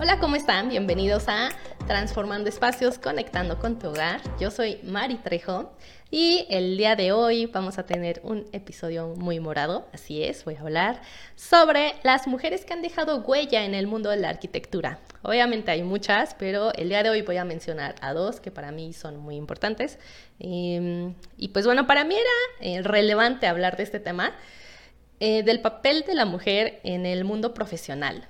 Hola, ¿cómo están? Bienvenidos a Transformando Espacios, Conectando con tu Hogar. Yo soy Mari Trejo y el día de hoy vamos a tener un episodio muy morado, así es, voy a hablar sobre las mujeres que han dejado huella en el mundo de la arquitectura. Obviamente hay muchas, pero el día de hoy voy a mencionar a dos que para mí son muy importantes. Em, y, pues bueno, para mí era eh, relevante hablar de este tema, eh, del papel de la mujer en el mundo profesional.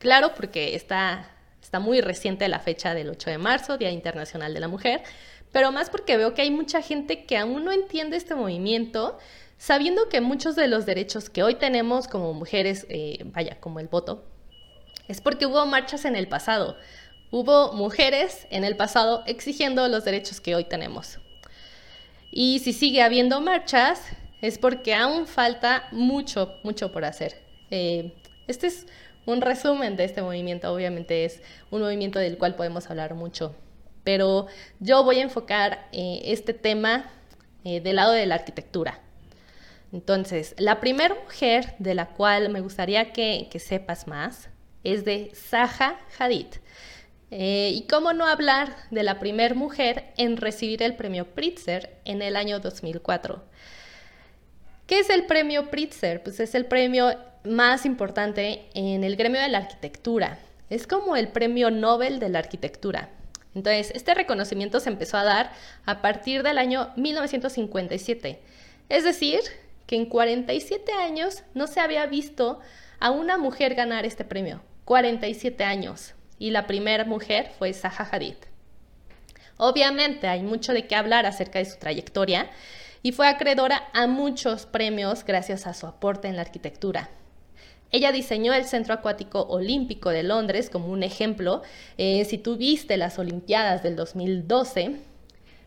Claro, porque está, está muy reciente la fecha del 8 de marzo, Día Internacional de la Mujer, pero más porque veo que hay mucha gente que aún no entiende este movimiento, sabiendo que muchos de los derechos que hoy tenemos como mujeres, eh, vaya, como el voto, es porque hubo marchas en el pasado. Hubo mujeres en el pasado exigiendo los derechos que hoy tenemos. Y si sigue habiendo marchas, es porque aún falta mucho, mucho por hacer. Eh, este es un resumen de este movimiento. Obviamente es un movimiento del cual podemos hablar mucho, pero yo voy a enfocar eh, este tema eh, del lado de la arquitectura. Entonces, la primera mujer de la cual me gustaría que, sepas más es de Zaha Hadid. Eh, y cómo no hablar de la primera mujer en recibir el premio Pritzker en el año 2004. ¿Qué es el premio Pritzker? Pues es el premio más importante en el gremio de la arquitectura. Es como el premio Nobel de la arquitectura. Entonces, este reconocimiento se empezó a dar a partir del año 1957. Es decir, que en 47 años no se había visto a una mujer ganar este premio. 47 años. Y la primera mujer fue Zaha Hadid. Obviamente hay mucho de qué hablar acerca de su trayectoria y fue acreedora a muchos premios gracias a su aporte en la arquitectura. Ella diseñó el Centro Acuático Olímpico de Londres como un ejemplo. Eh, si tú viste las Olimpiadas del 2012,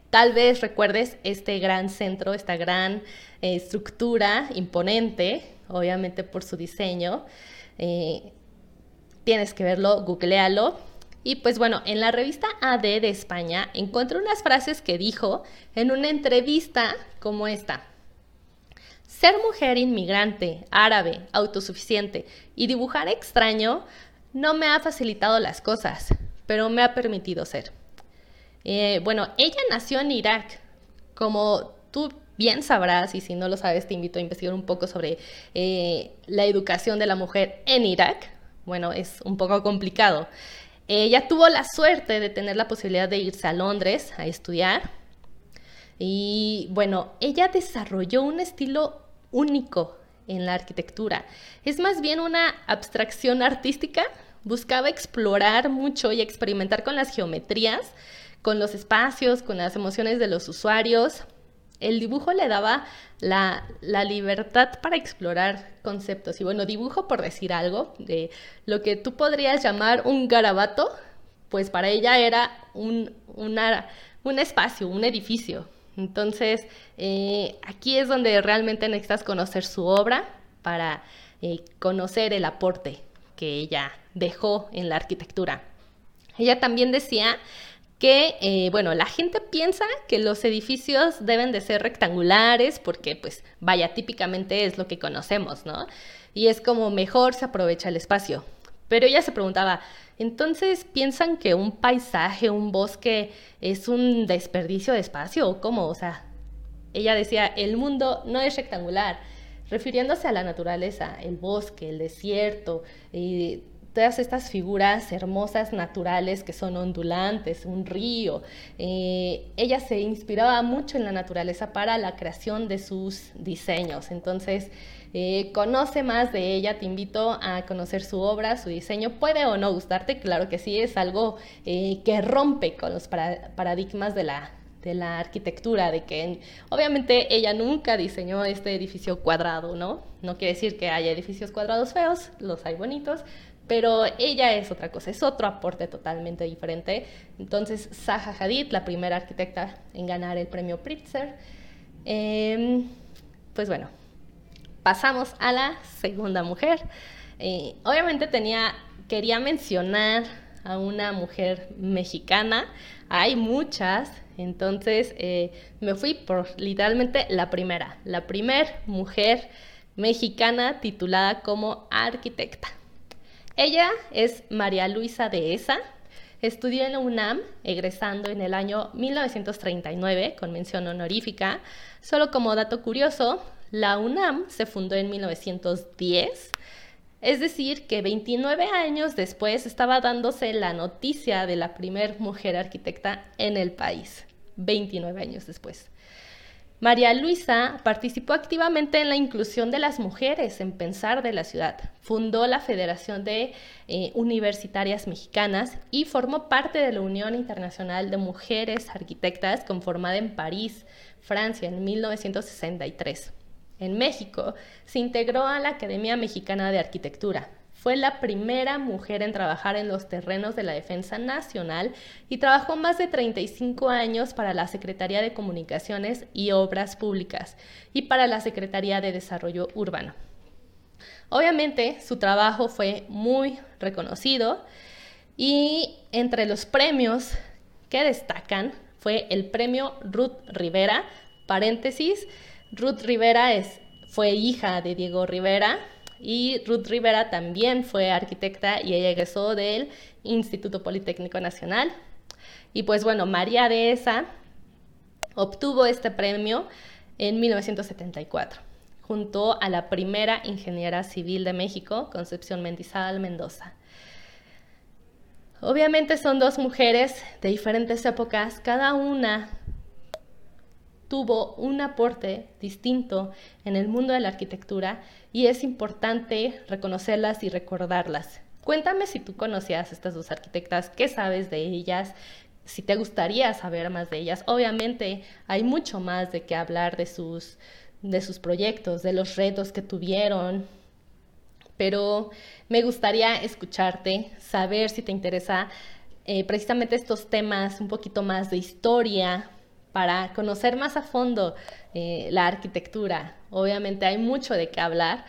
tal vez recuerdes este gran centro, esta gran eh, estructura imponente, obviamente por su diseño. Eh, tienes que verlo, googlealo. Y pues bueno, en la revista AD de España encontré unas frases que dijo en una entrevista como esta. Ser mujer inmigrante, árabe, autosuficiente y dibujar extraño no me ha facilitado las cosas, pero me ha permitido ser. Eh, bueno, ella nació en Irak. Como tú bien sabrás, y si no lo sabes, te invito a investigar un poco sobre eh, la educación de la mujer en Irak. Bueno, es un poco complicado. Ella tuvo la suerte de tener la posibilidad de irse a Londres a estudiar. Y bueno, ella desarrolló un estilo único en la arquitectura. Es más bien una abstracción artística. Buscaba explorar mucho y experimentar con las geometrías, con los espacios, con las emociones de los usuarios. El dibujo le daba la, libertad para explorar conceptos. Y bueno, dibujo por decir algo, de lo que tú podrías llamar un garabato, pues para ella era un, un espacio, un edificio, entonces, eh, aquí es donde realmente necesitas conocer su obra para eh, conocer el aporte que ella dejó en la arquitectura. Ella también decía que, eh, bueno, la gente piensa que los edificios deben de ser rectangulares porque, pues, vaya, típicamente es lo que conocemos, ¿no? Y es como mejor se aprovecha el espacio. Pero ella se preguntaba, entonces, ¿piensan que un paisaje, un bosque es un desperdicio de espacio o cómo? O sea, ella decía, el mundo no es rectangular, refiriéndose a la naturaleza, el bosque, el desierto, y todas estas figuras hermosas, naturales, que son ondulantes, un río. Eh, ella se inspiraba mucho en la naturaleza para la creación de sus diseños. Entonces, eh, conoce más de ella, te invito a conocer su obra, su diseño. Puede o no gustarte, claro que sí, es algo eh, que rompe con los paradigmas de la, de la arquitectura, de que obviamente ella nunca diseñó este edificio cuadrado, ¿no? No quiere decir que haya edificios cuadrados feos, los hay bonitos, pero ella es otra cosa, es otro aporte totalmente diferente. Entonces, Zaha Hadid, la primera arquitecta en ganar el premio Pritzker, em, pues bueno, pasamos a la segunda mujer. Eh, obviamente tenía, quería mencionar a una mujer mexicana, hay muchas, entonces eh, me fui por literalmente la primera, la primer mujer mexicana titulada como arquitecta. Ella es María Luisa Dehesa. Estudió en la UNAM, egresando en el año 1939 con mención honorífica. Solo como dato curioso, la UNAM se fundó en 1910 es decir, que 29 años después estaba dándose la noticia de la primer mujer arquitecta en el país. 29 años después. María Luisa participó activamente en la inclusión de las mujeres en pensar de la ciudad. Fundó la Federación de eh, Universitarias Mexicanas y formó parte de la Unión Internacional de Mujeres Arquitectas conformada en París, Francia, en 1963 en México, se integró a la Academia Mexicana de Arquitectura. Fue la primera mujer en trabajar en los terrenos de la defensa nacional y trabajó más de 35 años para la Secretaría de Comunicaciones y Obras Públicas y para la Secretaría de Desarrollo Urbano. Obviamente su trabajo fue muy reconocido y entre los premios que destacan fue el premio Ruth Rivera, paréntesis, Ruth Rivera es, fue hija de Diego Rivera y Ruth Rivera también fue arquitecta y ella egresó del Instituto Politécnico Nacional. Y pues bueno, María Dehesa obtuvo este premio en 1974, junto a la primera ingeniera civil de México, Concepción Mendizábal Mendoza. Obviamente son dos mujeres de diferentes épocas, cada una tuvo un aporte distinto en el mundo de la arquitectura y es importante reconocerlas y recordarlas. Cuéntame si tú conocías a estas dos arquitectas, qué sabes de ellas, si te gustaría saber más de ellas. Obviamente hay mucho más de qué hablar de sus, de sus proyectos, de los retos que tuvieron, pero me gustaría escucharte, saber si te interesa eh, precisamente estos temas, un poquito más de historia, para conocer más a fondo eh, la arquitectura. Obviamente hay mucho de qué hablar,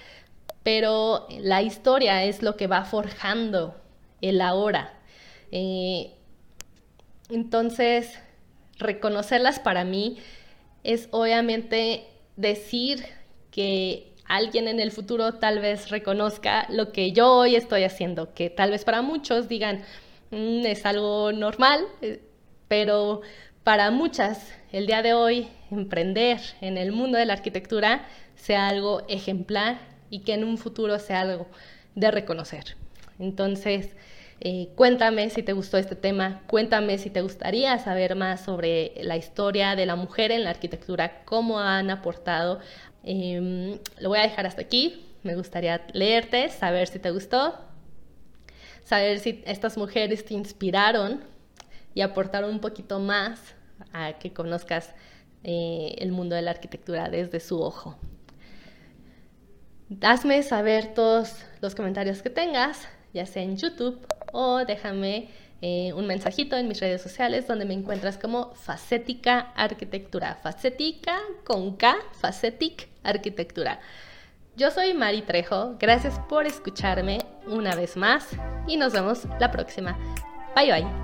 pero la historia es lo que va forjando el ahora. Eh, entonces, reconocerlas para mí es obviamente decir que alguien en el futuro tal vez reconozca lo que yo hoy estoy haciendo, que tal vez para muchos digan, mm, es algo normal, eh, pero para muchas el día de hoy emprender en el mundo de la arquitectura sea algo ejemplar y que en un futuro sea algo de reconocer. Entonces, eh, cuéntame si te gustó este tema, cuéntame si te gustaría saber más sobre la historia de la mujer en la arquitectura, cómo han aportado. Em, lo voy a dejar hasta aquí. Me gustaría leerte, saber si te gustó, saber si estas mujeres te inspiraron y aportar un poquito más a que conozcas eh, el mundo de la arquitectura desde su ojo. Hazme saber todos los comentarios que tengas, ya sea en YouTube o déjame eh, un mensajito en mis redes sociales donde me encuentras como Facética Arquitectura. Facética con K, Facetic Arquitectura. Yo soy Mari Trejo, gracias por escucharme una vez más y nos vemos la próxima. Bye bye.